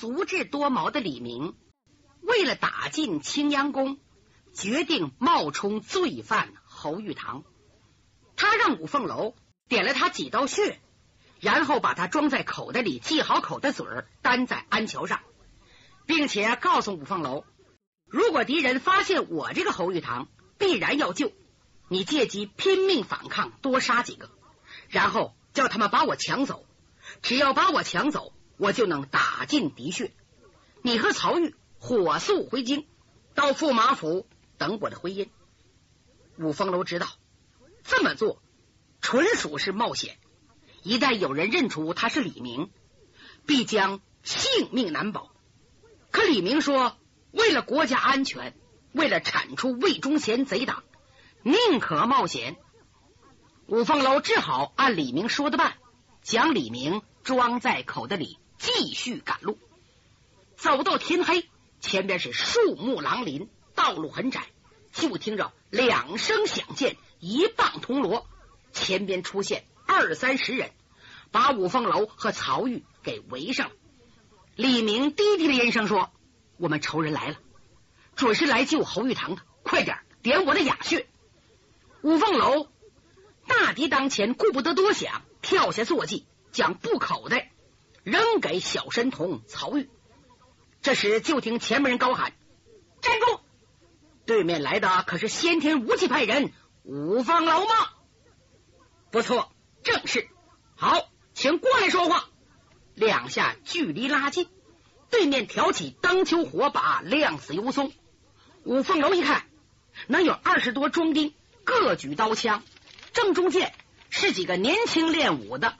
足智多谋的李明，为了打进青阳宫，决定冒充罪犯侯玉堂。他让五凤楼点了他几刀血，然后把他装在口袋里，系好口袋嘴儿，担在鞍桥上，并且告诉五凤楼，如果敌人发现我这个侯玉堂，必然要救。你借机拼命反抗，多杀几个，然后叫他们把我抢走。只要把我抢走，我就能打进敌穴。你和曹玉火速回京，到驸马府等我的回音。五凤楼知道这么做纯属是冒险，一旦有人认出他是李明，必将性命难保。可李明说，为了国家安全，为了铲除魏忠贤贼党。宁可冒险，五凤楼只好按李明说的办，将李明装在口袋里，继续赶路。走到天黑，前边是树木狼林，道路很窄。就听着两声响箭，一棒铜锣，前边出现二三十人，把五凤楼和曹玉给围上了。李明低低的音声说：“我们仇人来了，准是来救侯玉堂的，快点点我的哑穴。”五凤楼大敌当前，顾不得多想，跳下坐骑，将布口袋扔给小神童曹玉。这时，就听前面人高喊：“站住！”对面来的可是先天无忌派人五凤楼吗？不错，正是。好，请过来说话。两下距离拉近，对面挑起灯球火把，亮死油松。五凤楼一看，能有二十多壮丁。各举刀枪，正中间是几个年轻练武的，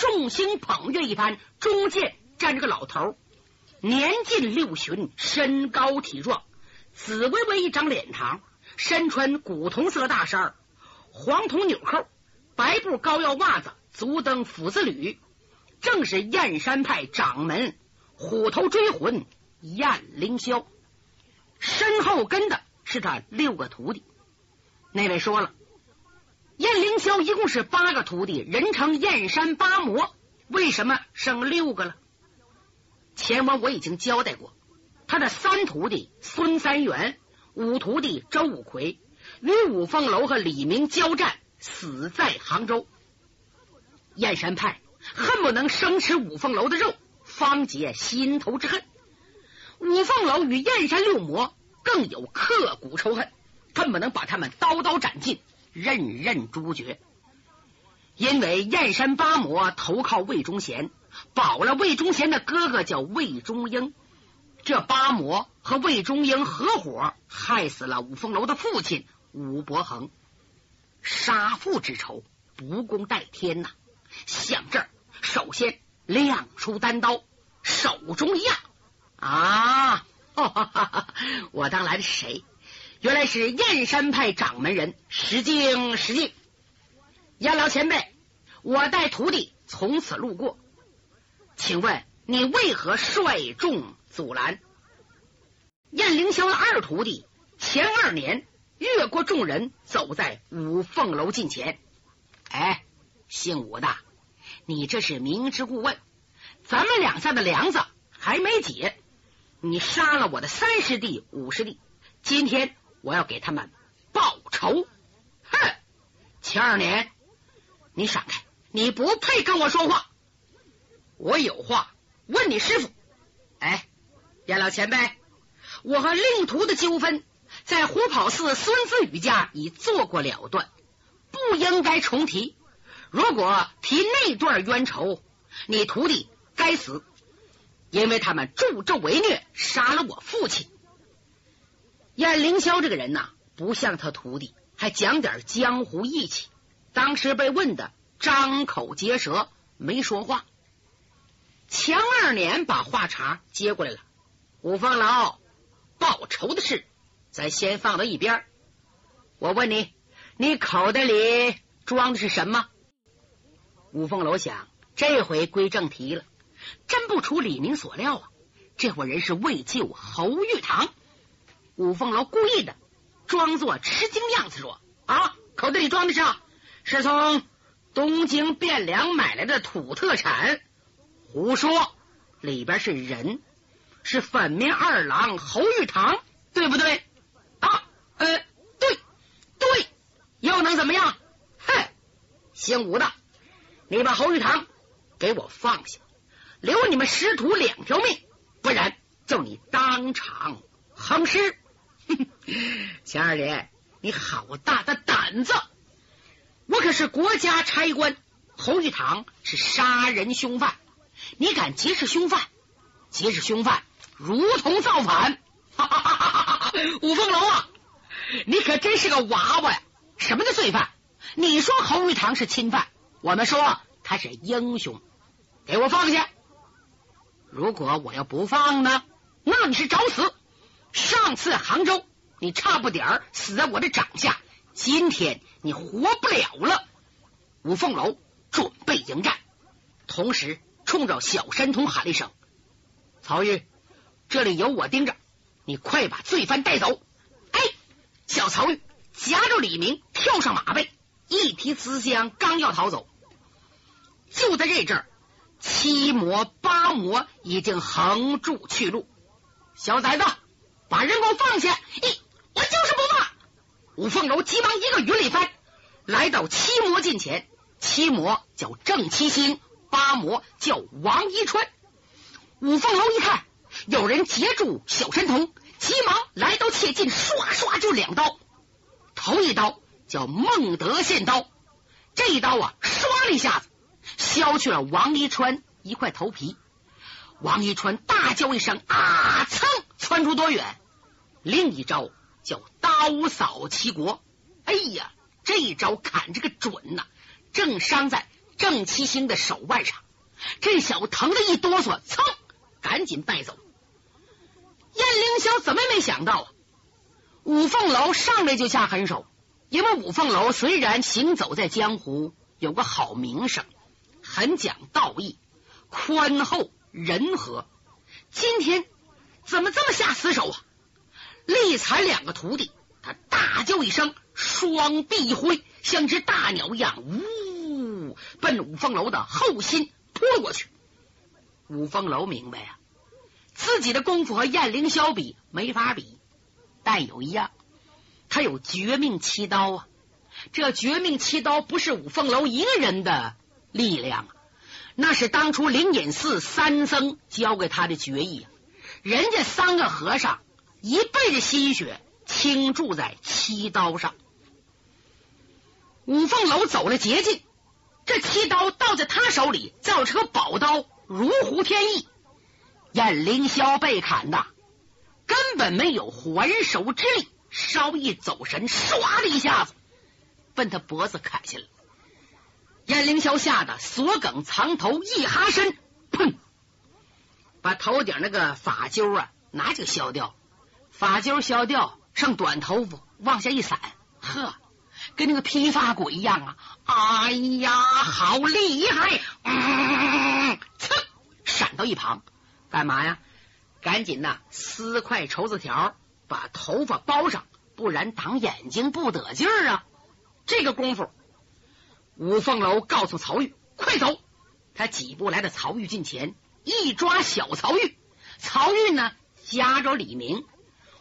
众星捧月一般。中间站着个老头，年近六旬，身高体壮，紫微微一张脸庞，身穿古铜色大衫，黄铜纽扣，白布高腰袜子，足蹬斧子履，正是燕山派掌门虎头追魂燕凌霄。身后跟的是他六个徒弟。那位说了，燕凌霄一共是八个徒弟，人称燕山八魔。为什么剩六个了？前文我已经交代过，他的三徒弟孙三元，五徒弟周五魁，与五凤楼和李明交战，死在杭州。燕山派恨不能生吃五凤楼的肉，方解心头之恨。五凤楼与燕山六魔更有刻骨仇恨。恨不能把他们刀刀斩尽，任任诛绝。因为燕山八魔投靠魏忠贤，保了魏忠贤的哥哥叫魏忠英。这八魔和魏忠英合伙，害死了五凤楼的父亲武伯衡。杀父之仇，不共戴天呐！想这儿，首先亮出单刀，手中一压，啊，我当来的是谁？原来是燕山派掌门人石敬石敬，燕老前辈，我带徒弟从此路过，请问你为何率众阻拦？燕凌霄的二徒弟前二年越过众人，走在五凤楼近前。哎，姓武的，你这是明知故问，咱们两下的梁子还没解，你杀了我的三师弟、五师弟，今天。我要给他们报仇！哼，秦二年，你闪开，你不配跟我说话。我有话问你师傅。哎，燕老前辈，我和令徒的纠纷，在虎跑寺孙子雨家已做过了断，不应该重提。如果提那段冤仇，你徒弟该死，因为他们助纣为虐，杀了我父亲。燕凌霄这个人呐，不像他徒弟，还讲点江湖义气。当时被问的张口结舌，没说话。强二年把话茬接过来了。五凤楼报仇的事，咱先放到一边。我问你，你口袋里装的是什么？五凤楼想，这回归正题了。真不出李明所料啊，这伙人是为救侯玉堂。五凤楼故意的装作吃惊样子说：“啊，口袋里装的是是从东京汴梁买来的土特产。”胡说！里边是人，是粉面二郎侯玉堂，对不对？啊，呃，对对，又能怎么样？哼，姓吴的，你把侯玉堂给我放下，留你们师徒两条命，不然就你当场横尸。钱二爷，你好大的胆子！我可是国家差官，侯玉堂是杀人凶犯。你敢劫持凶犯？劫持凶犯如同造反！哈哈哈哈哈！五凤楼啊，你可真是个娃娃呀！什么的罪犯？你说侯玉堂是侵犯，我们说他是英雄。给我放下！如果我要不放呢？那你是找死！上次杭州，你差不点死在我的掌下，今天你活不了了。五凤楼准备迎战，同时。冲着小山童喊了一声：“曹玉，这里有我盯着，你快把罪犯带走！”哎，小曹玉夹着李明跳上马背，一提瓷箱，刚要逃走，就在这阵儿，七魔八魔已经横住去路。小崽子，把人给我放下！咦，我就是不放！五凤楼急忙一个云里翻，来到七魔近前。七魔叫郑七星。八魔叫王一川，五凤楼一看有人截住小神童，急忙来到切近，唰唰就两刀。头一刀叫孟德献刀，这一刀啊，唰了一下子削去了王一川一块头皮。王一川大叫一声啊，噌窜出多远？另一招叫刀扫齐国，哎呀，这一招砍这个准呐，正伤在。郑七星的手腕上，这小子疼的一哆嗦，噌，赶紧带走。燕凌霄怎么也没想到啊，五凤楼上来就下狠手。因为五凤楼虽然行走在江湖有个好名声，很讲道义，宽厚仁和，今天怎么这么下死手啊？力残两个徒弟，他大叫一声，双臂一挥，像只大鸟一样，呜。奔五凤楼的后心扑了过去。五凤楼明白啊，自己的功夫和燕凌霄比没法比，但有一样，他有绝命七刀啊！这绝命七刀不是五凤楼一个人的力量，那是当初灵隐寺三僧教给他的绝艺啊！人家三个和尚一辈子心血倾注在七刀上，五凤楼走了捷径。这七刀到在他手里，造成个宝刀，如虎添翼。燕凌霄被砍的，根本没有还手之力，稍一走神，唰的一下子，奔他脖子砍下来。燕凌霄吓得锁梗藏头，一哈身，砰，把头顶那个发揪啊，拿就削掉，发揪削掉，剩短头发往下一散，呵。跟那个披发鬼一样啊！哎呀，好厉害！嗯，噌，闪到一旁，干嘛呀？赶紧呐，撕块绸子条，把头发包上，不然挡眼睛不得劲儿啊！这个功夫，五凤楼告诉曹玉：“快走！”他几步来到曹玉近前，一抓小曹玉。曹玉呢，夹着李明。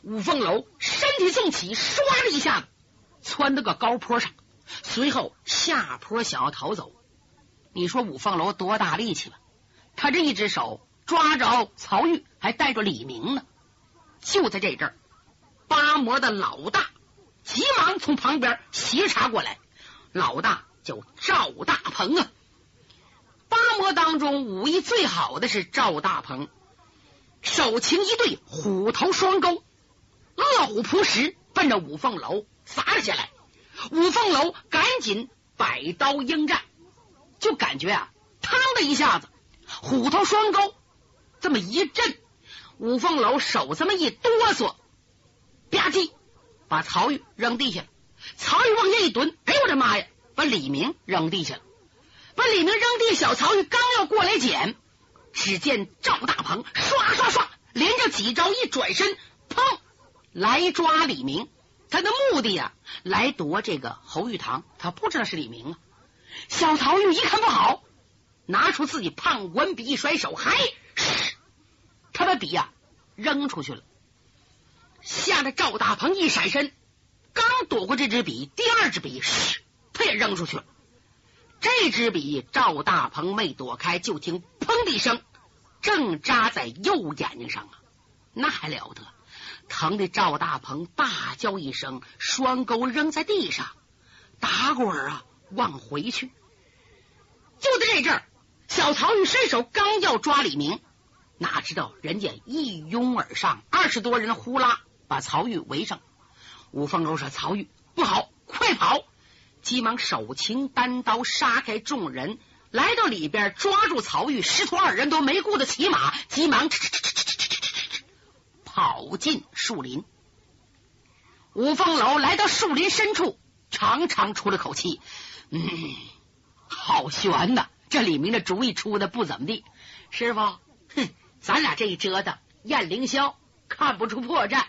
五凤楼身体纵起，唰的一下子。窜到个高坡上，随后下坡想要逃走。你说五凤楼多大力气吧？他这一只手抓着曹玉，还带着李明呢。就在这阵，八魔的老大急忙从旁边斜插过来。老大叫赵大鹏啊。八魔当中武艺最好的是赵大鹏，手擎一对虎头双钩，饿虎扑食，奔着五凤楼。砸了下来，五凤楼赶紧摆刀应战，就感觉啊，嘡的一下子，虎头双钩这么一震，五凤楼手这么一哆嗦，吧唧把曹玉扔地下了。曹玉往下一蹲，哎呦我的妈呀，把李明扔地下了。把李明扔地，小曹玉刚要过来捡，只见赵大鹏唰唰唰连着几招一转身，砰来抓李明。他的目的呀，来夺这个侯玉堂，他不知道是李明啊。小曹玉一看不好，拿出自己胖文笔一甩手，嗨，把笔呀扔出去了，吓得赵大鹏一闪身，刚躲过这支笔，第二支笔，他也扔出去了。这支笔赵大鹏没躲开，就听砰的一声，正扎在右眼睛上啊！那还了得！疼的赵大鹏大叫一声，双钩扔在地上，打滚啊，往回去。就在这阵儿，小曹玉伸手刚要抓李明，哪知道人家一拥而上，二十多人呼啦把曹玉围上。吴凤楼说：“曹玉不好，快跑！”急忙手擎单刀杀开众人，来到里边抓住曹玉，师徒二人都没顾得骑马，急忙跑进树林。五凤楼来到树林深处，长长出了口气：“嗯，好悬呐！这李明的主意出的不怎么地。师傅，哼，咱俩这一折腾，燕凌霄看不出破绽。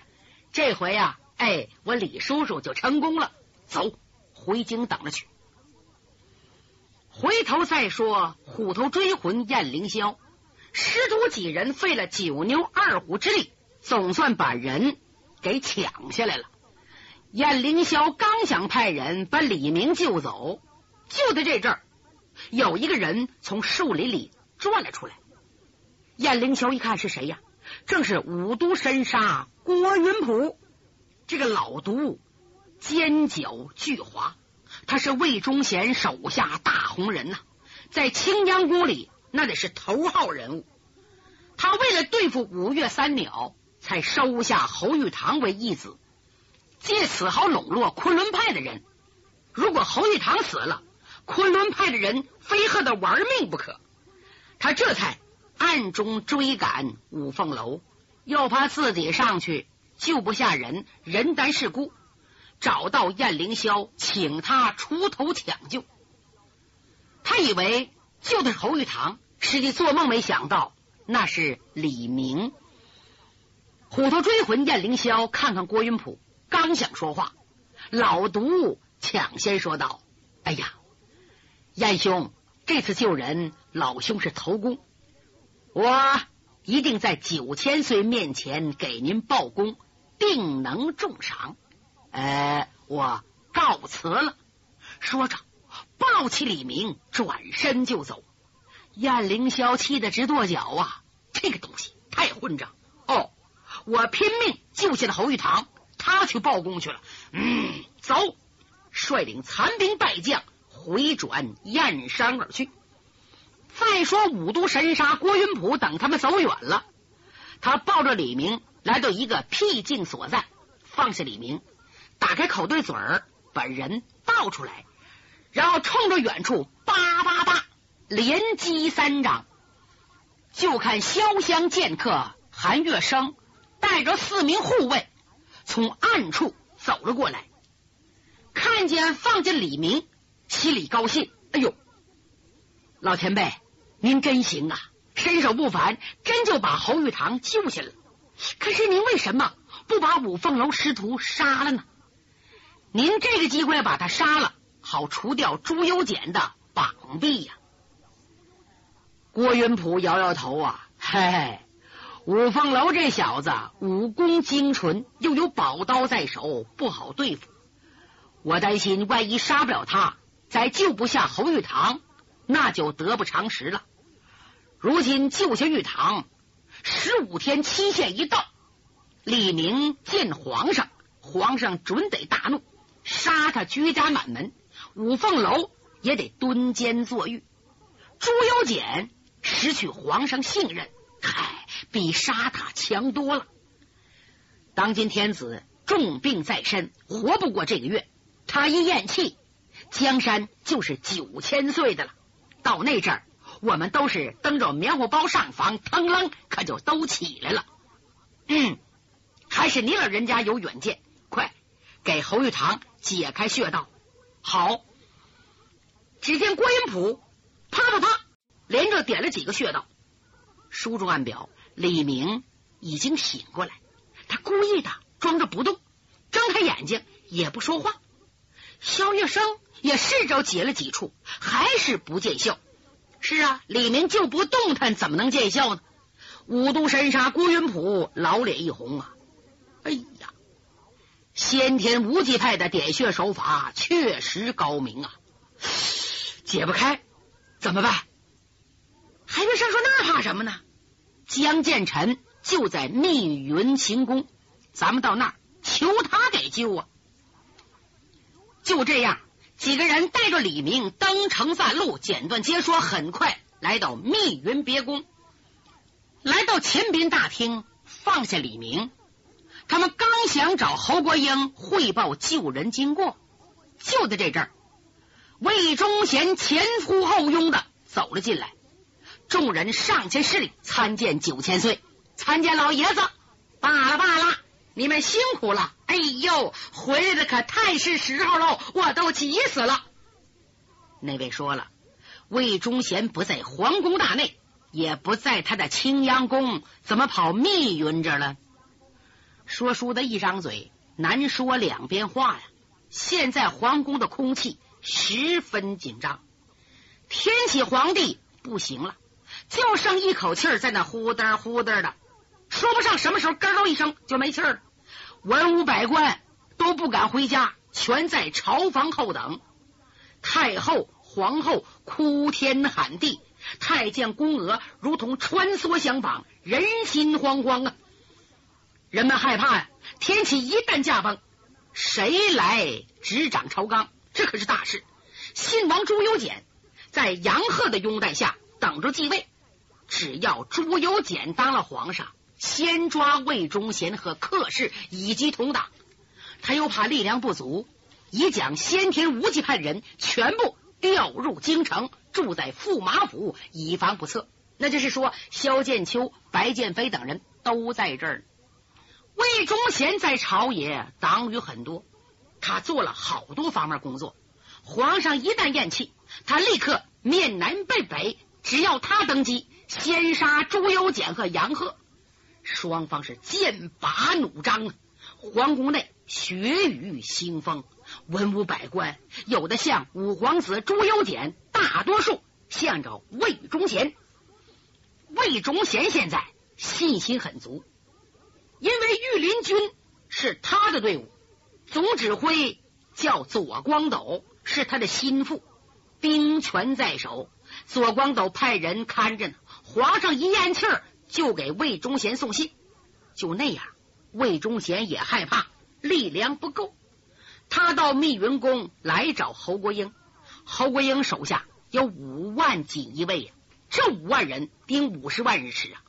这回呀，哎，我李叔叔就成功了。走。”回京等着去，回头再说。虎头追魂燕凌霄，师徒几人费了九牛二虎之力，总算把人给抢下来了。燕凌霄刚想派人把李明救走，就在这阵儿，有一个人从树林里转了出来。燕凌霄一看是谁呀？正是五毒神杀郭云普，这个老毒。尖角巨猾，他是魏忠贤手下大红人呐，在青江宫里那得是头号人物。他为了对付五岳三鸟，才收下侯玉堂为义子，借此好笼络昆仑派的人。如果侯玉堂死了，昆仑派的人非和他玩命不可。他这才暗中追赶五凤楼，又怕自己上去救不下人，人单势孤。找到燕凌霄，请他出头抢救。他以为救的是侯玉堂，实际做梦没想到那是李明。虎头追魂燕凌霄看看郭云普，刚想说话，老毒抢先说道：“哎呀，燕兄，这次救人，老兄是头功，我一定在九千岁面前给您报功，定能重赏。”呃，我告辞了。说着，抱起李明，转身就走。燕凌霄气得直跺脚啊！这个东西太混账！哦，我拼命救下了侯玉堂，他去报功去了。嗯，走，率领残兵败将回转燕山而去。再说五都神杀郭云普等他们走远了，他抱着李明来到一个僻静所在，放下李明。打开口对嘴儿，把人倒出来，然后冲着远处叭叭叭连击三掌。就看潇湘剑客韩月生带着四名护卫从暗处走了过来，看见放进李明，心里高兴。哎呦，老前辈，您真行啊，身手不凡，真就把侯玉堂救下了。可是您为什么不把五凤楼师徒杀了呢？您这个机会把他杀了，好除掉朱由检的绑臂呀！郭云普摇摇头啊，嘿嘿，五凤楼这小子武功精纯，又有宝刀在手，不好对付。我担心万一杀不了他，再救不下侯玉堂，那就得不偿失了。如今救下玉堂，十五天期限一到，李明见皇上，皇上准得大怒。杀他居家满门，五凤楼也得蹲监坐狱。朱由检失去皇上信任，嗨，比杀他强多了。当今天子重病在身，活不过这个月。他一咽气，江山就是九千岁的了。到那阵儿，我们都是蹬着棉花包上房，腾楞可就都起来了。嗯，还是你老人家有远见，快给侯玉堂。解开穴道，好。只见郭云普啪啪啪连着点了几个穴道。书中暗表，李明已经醒过来，他故意的装着不动，睁开眼睛也不说话。肖月生也试着解了几处，还是不见效。是啊，李明就不动弹，怎么能见效呢？五毒神杀郭云普老脸一红啊！哎，先天无极派的点穴手法确实高明啊！解不开怎么办？韩云山说：“那怕什么呢？江建臣就在密云行宫，咱们到那儿求他给救啊！”就这样，几个人带着李明登城散路，简短接说，很快来到密云别宫。来到前宾大厅，放下李明，他们刚想找侯国英汇报救人经过，就在这阵儿，魏忠贤前呼后拥的走了进来。众人上前施礼，参见九千岁，参见老爷子。罢了罢了，你们辛苦了。哎呦，回来的可太是时候喽，我都急死了。那位说了，魏忠贤不在皇宫大内。也不在他的青阳宫，怎么跑密云这了？说书的一张嘴，难说两边话呀。现在皇宫的空气十分紧张，天启皇帝不行了，就剩一口气在那呼嘚呼嘚的，说不上什么时候咯咯一声就没气了。文武百官都不敢回家，全在朝房后等。太后、皇后哭天喊地。太监宫娥如同穿梭相仿，人心惶惶啊！人们害怕呀，天启一旦驾崩，谁来执掌朝纲？这可是大事。信王朱由检在杨鹤的拥戴下等着继位，只要朱由检当了皇上，先抓魏忠贤和客氏以及同党。他又怕力量不足，已将先天无极派人全部调入京城。住在驸马府，以防不测。那就是说，萧剑秋、白剑飞等人都在这儿。魏忠贤在朝野党羽很多，他做了好多方面工作。皇上一旦咽气，他立刻面南背北，只要他登基，先杀朱由检和杨鹤。双方是剑拔弩张啊，皇宫内血雨腥风。文武百官有的像五皇子朱由检，大多数向着魏忠贤。魏忠贤现在信心很足，因为御林军是他的队伍，总指挥叫左光斗，是他的心腹，兵权在手。左光斗派人看着呢，皇上一咽气儿就给魏忠贤送信。就那样，魏忠贤也害怕力量不够。他到密云宫来找侯国英，侯国英手下有五万锦衣卫呀，这五万人顶五十万人使啊！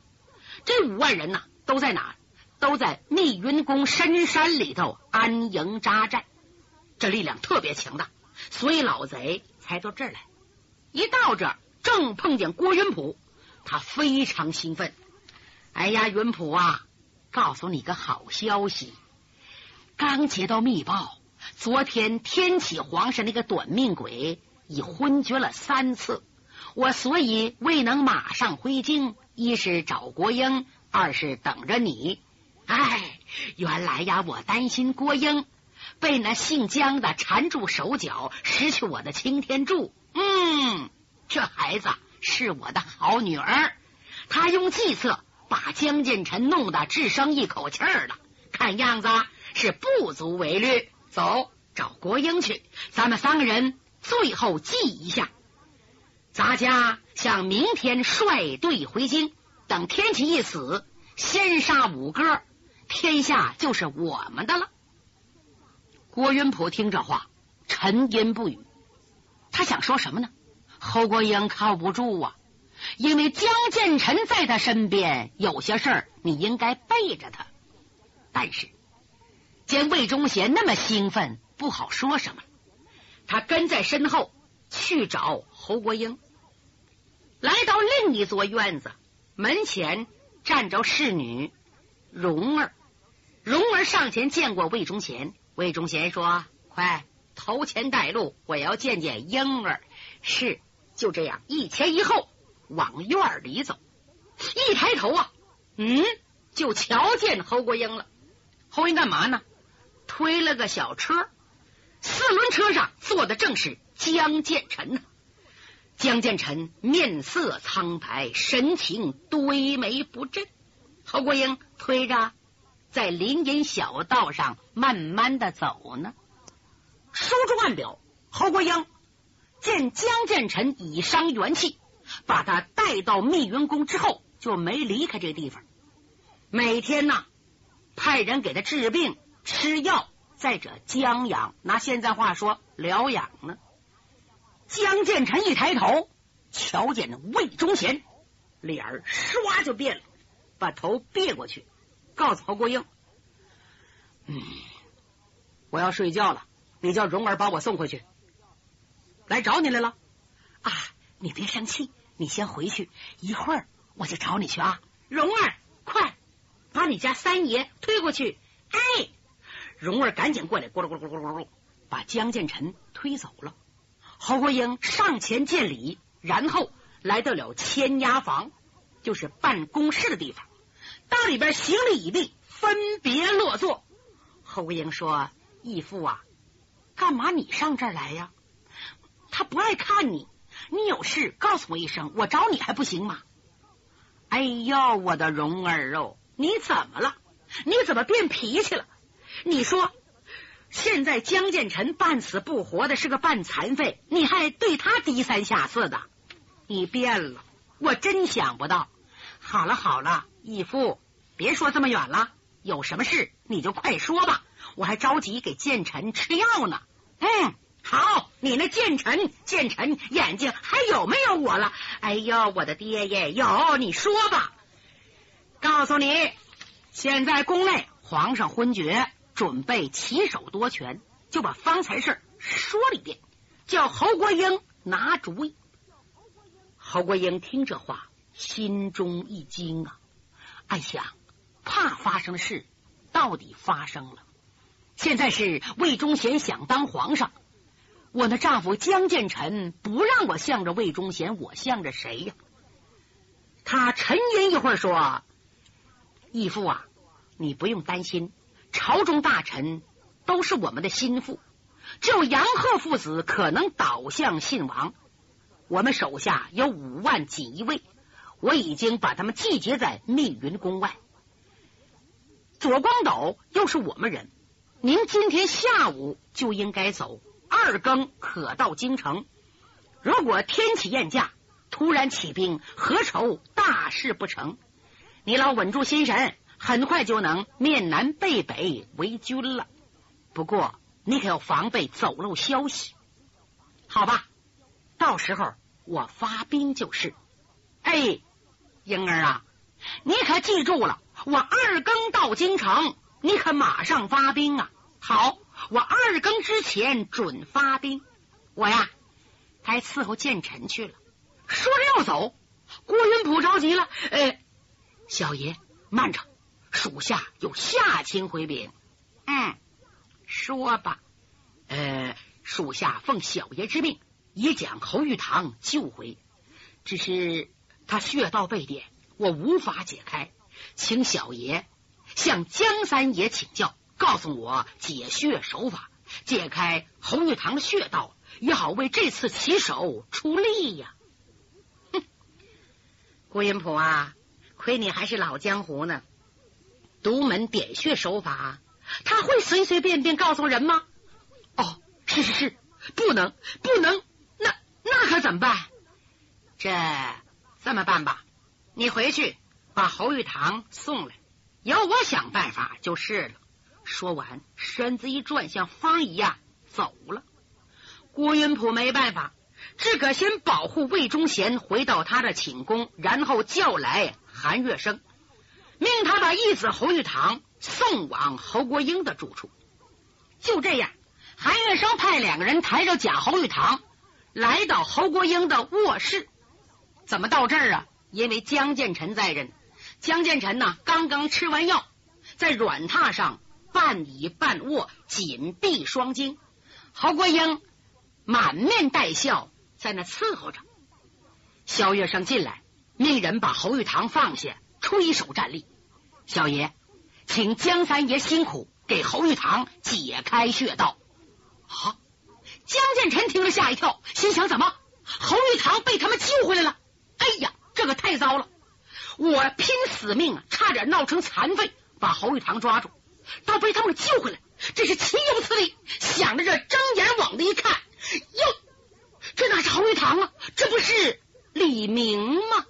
这五万人呢，都在哪？都在密云宫深山里头安营扎寨，这力量特别强大，所以老贼才到这儿来。一到这儿，正碰见郭云普，他非常兴奋。哎呀，云普啊，告诉你个好消息，刚接到密报。昨天天启皇上那个短命鬼已昏厥了三次，我所以未能马上回京，一是找国英，二是等着你。哎，原来呀，我担心郭英被那姓江的缠住手脚，失去我的擎天柱。嗯，这孩子是我的好女儿，她用计策把江建臣弄得只剩一口气儿了，看样子是不足为虑。走，找国英去。咱们三个人最后祭一下。咱家想明天率队回京，等天启一死，先杀五哥，天下就是我们的了。郭云普听这话，沉吟不语。他想说什么呢？侯国英靠不住啊，因为江建臣在他身边，有些事儿你应该背着他。但是。见魏忠贤那么兴奋，不好说什么。他跟在身后去找侯国英，来到另一座院子门前，站着侍女蓉儿。蓉儿上前见过魏忠贤，魏忠贤说：“快头前带路，我要见见婴儿。”是，就这样一前一后往院里走。一抬头啊，嗯，就瞧见侯国英了。侯英干嘛呢？推了个小车，四轮车上坐的正是江建臣呢。江建成面色苍白，神情堆眉不振。侯国英推着在林荫小道上慢慢的走呢。书中暗表，侯国英见江建成已伤元气，把他带到密云宫之后，就没离开这地方。每天呢，派人给他治病、吃药，再者将养，拿现在话说疗养呢。江建成一抬头，瞧见魏忠贤，脸儿唰就变了，把头别过去，告诉侯国英：“嗯，我要睡觉了，你叫蓉儿把我送回去。来找你来了啊！你别生气，你先回去，一会儿我就找你去啊。蓉儿，快把你家三爷推过去！哎，蓉儿赶紧过来，咕噜咕噜咕噜咕噜，把江建成推走了。”侯国英上前见礼，然后来到了千押房，就是办公室的地方。到里边行礼已毕，分别落座。侯英说：“义父啊，干嘛你上这儿来呀？他不爱看你，你有事告诉我一声，我找你还不行吗？”哎呦，我的蓉儿哦，你怎么了？你怎么变脾气了？你说。现在江建成半死不活的是个半残废，你还对他低三下四的，你变了，我真想不到。好了好了，义父，别说这么远了，有什么事你就快说吧，我还着急给建臣吃药呢。嗯，好，你那建臣建臣眼睛还有没有我了？哎呦，我的爹耶，有，你说吧。告诉你，现在宫内皇上昏厥。准备起手夺权，就把方才事说了一遍，叫侯国英拿主意。侯国英听这话，心中一惊啊，暗想：怕发生的事到底发生了。现在是魏忠贤想当皇上，我那丈夫江建臣不让我向着魏忠贤，我向着谁呀？他沉吟一会儿说：“义父啊，你不用担心。”朝中大臣都是我们的心腹，只有杨鹤父子可能倒向信王。我们手下有五万锦衣卫，我已经把他们集结在密云宫外。左光斗又是我们人，您今天下午就应该走，二更可到京城。如果天起燕驾，突然起兵，何愁大事不成？你老稳住心神。很快就能面南背北为军了，不过你可要防备走漏消息，好吧？到时候我发兵就是。哎，英儿啊，你可记住了，我二更到京城，你可马上发兵啊！好，我二更之前准发兵。我呀，该伺候建臣去了。说着要走，郭云甫着急了：“呃，小爷慢着。”属下有下情回禀，嗯，说吧。呃，属下奉小爷之命，已将侯玉堂救回，只是他穴道被点，我无法解开，请小爷向江三爷请教，告诉我解穴手法，解开侯玉堂的穴道，也好为这次起手出力呀。哼，郭云普啊，亏你还是老江湖呢。独门点穴手法，他会随随便便告诉人吗？哦，是是是，不能不能，那那可怎么办？这这么办吧，你回去把侯玉堂送来，由我想办法就是了。说完，身子一转，像风一样走了。郭云甫没办法，只可先保护魏忠贤回到他的寝宫，然后叫来韩月生。命他把义子侯玉堂送往侯国英的住处。就这样，韩月生派两个人抬着假侯玉堂来到侯国英的卧室。怎么到这儿啊？因为江建臣在人。江建臣呢，刚刚吃完药，在软榻上半倚半卧，紧闭双睛。侯国英满面带笑，在那伺候着。萧月生进来，命人把侯玉堂放下，垂手站立。小爷，请江三爷辛苦给侯玉堂解开穴道。好，江建臣听了吓一跳，心想：怎么侯玉堂被他们救回来了。哎呀，这可太糟了！我拼死命啊，差点闹成残废，把侯玉堂抓住，倒被他们救回来，这是岂有此理！想着这，睁眼往那一看，哟，这哪是侯玉堂啊？这不是李明吗？